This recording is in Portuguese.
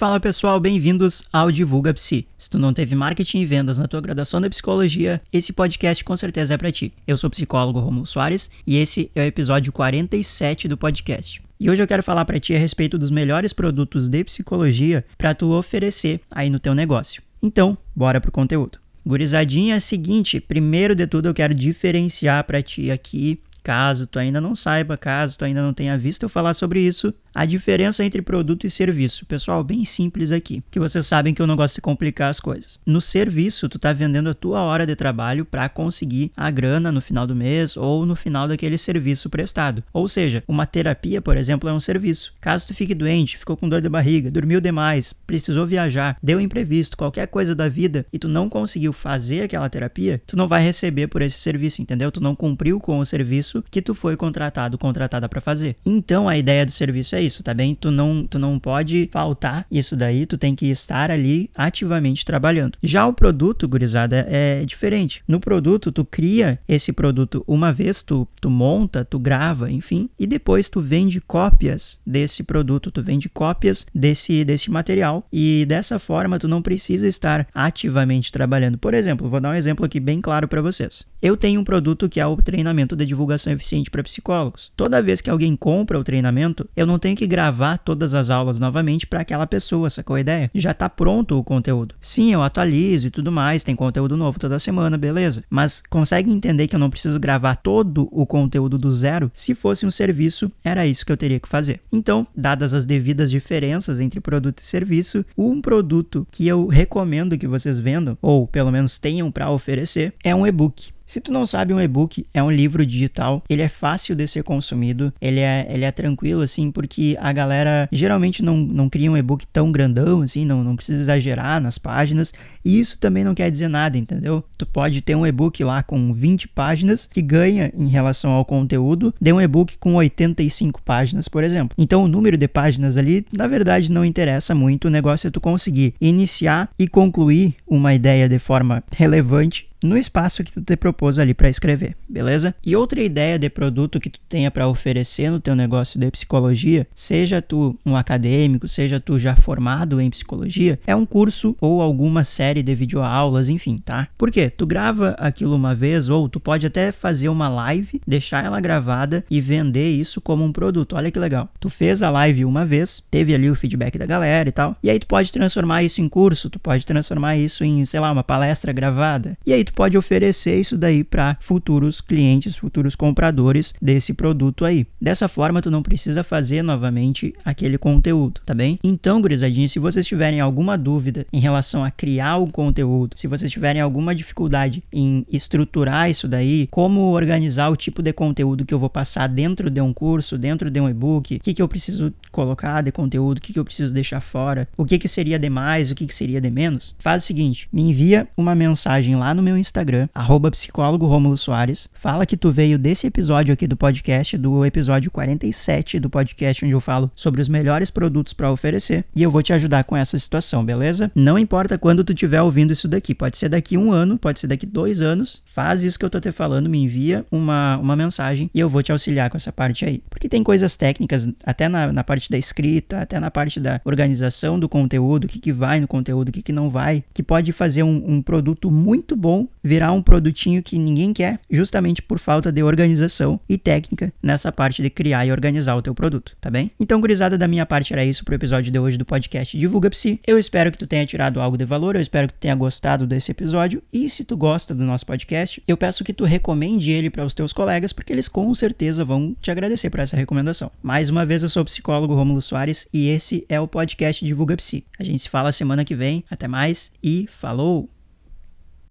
Fala pessoal, bem-vindos ao Divulga Psi. Se tu não teve marketing e vendas na tua graduação da psicologia, esse podcast com certeza é para ti. Eu sou o psicólogo Romulo Soares e esse é o episódio 47 do podcast. E hoje eu quero falar para ti a respeito dos melhores produtos de psicologia para tu oferecer aí no teu negócio. Então, bora pro conteúdo. Gurizadinha é a seguinte, primeiro de tudo eu quero diferenciar para ti aqui Caso tu ainda não saiba, caso tu ainda não tenha visto eu falar sobre isso, a diferença entre produto e serviço. Pessoal, bem simples aqui, que vocês sabem que eu não gosto de complicar as coisas. No serviço, tu tá vendendo a tua hora de trabalho para conseguir a grana no final do mês ou no final daquele serviço prestado. Ou seja, uma terapia, por exemplo, é um serviço. Caso tu fique doente, ficou com dor de barriga, dormiu demais, precisou viajar, deu imprevisto, qualquer coisa da vida e tu não conseguiu fazer aquela terapia, tu não vai receber por esse serviço, entendeu? Tu não cumpriu com o serviço que tu foi contratado, contratada para fazer. Então a ideia do serviço é isso, tá bem? Tu não, tu não pode faltar isso daí, tu tem que estar ali ativamente trabalhando. Já o produto, gurizada, é diferente. No produto, tu cria esse produto uma vez, tu, tu monta, tu grava, enfim, e depois tu vende cópias desse produto, tu vende cópias desse, desse material e dessa forma tu não precisa estar ativamente trabalhando. Por exemplo, vou dar um exemplo aqui bem claro para vocês. Eu tenho um produto que é o treinamento de divulgação eficiente para psicólogos. Toda vez que alguém compra o treinamento, eu não tenho que gravar todas as aulas novamente para aquela pessoa, sacou a ideia? Já está pronto o conteúdo. Sim, eu atualizo e tudo mais, tem conteúdo novo toda semana, beleza. Mas consegue entender que eu não preciso gravar todo o conteúdo do zero? Se fosse um serviço, era isso que eu teria que fazer. Então, dadas as devidas diferenças entre produto e serviço, um produto que eu recomendo que vocês vendam, ou pelo menos tenham para oferecer, é um e-book. Se tu não sabe, um e-book é um livro digital, ele é fácil de ser consumido, ele é, ele é tranquilo, assim, porque a galera geralmente não, não cria um e-book tão grandão, assim, não, não precisa exagerar nas páginas, e isso também não quer dizer nada, entendeu? Tu pode ter um e-book lá com 20 páginas que ganha em relação ao conteúdo de um e-book com 85 páginas, por exemplo. Então o número de páginas ali, na verdade, não interessa muito, o negócio é tu conseguir iniciar e concluir uma ideia de forma relevante no espaço que tu te propôs ali para escrever, beleza? E outra ideia de produto que tu tenha para oferecer no teu negócio de psicologia, seja tu um acadêmico, seja tu já formado em psicologia, é um curso ou alguma série de videoaulas, enfim, tá? Por quê? Tu grava aquilo uma vez ou tu pode até fazer uma live, deixar ela gravada e vender isso como um produto. Olha que legal. Tu fez a live uma vez, teve ali o feedback da galera e tal, e aí tu pode transformar isso em curso, tu pode transformar isso em, sei lá, uma palestra gravada. E aí tu pode oferecer isso daí para futuros clientes, futuros compradores desse produto aí. Dessa forma, tu não precisa fazer novamente aquele conteúdo, tá bem? Então, gurizadinho, se vocês tiverem alguma dúvida em relação a criar o conteúdo, se vocês tiverem alguma dificuldade em estruturar isso daí, como organizar o tipo de conteúdo que eu vou passar dentro de um curso, dentro de um e-book, o que, que eu preciso colocar de conteúdo, o que, que eu preciso deixar fora, o que, que seria de mais, o que, que seria de menos, faz o seguinte, me envia uma mensagem lá no meu Instagram, arroba psicólogo Romulo Soares. Fala que tu veio desse episódio aqui do podcast, do episódio 47 do podcast, onde eu falo sobre os melhores produtos para oferecer. E eu vou te ajudar com essa situação, beleza? Não importa quando tu estiver ouvindo isso daqui. Pode ser daqui um ano, pode ser daqui dois anos. Faz isso que eu tô te falando, me envia uma, uma mensagem e eu vou te auxiliar com essa parte aí. Porque tem coisas técnicas, até na, na parte da escrita, até na parte da organização do conteúdo, o que, que vai no conteúdo, o que, que não vai, que pode fazer um, um produto muito bom virar um produtinho que ninguém quer, justamente por falta de organização e técnica nessa parte de criar e organizar o teu produto, tá bem? Então, gurizada, da minha parte era isso pro episódio de hoje do podcast Divulga Psi. Eu espero que tu tenha tirado algo de valor, eu espero que tu tenha gostado desse episódio e se tu gosta do nosso podcast, eu peço que tu recomende ele para os teus colegas, porque eles com certeza vão te agradecer por essa recomendação. Mais uma vez, eu sou o psicólogo Romulo Soares e esse é o podcast Divulga Psi. A gente se fala semana que vem. Até mais e falou!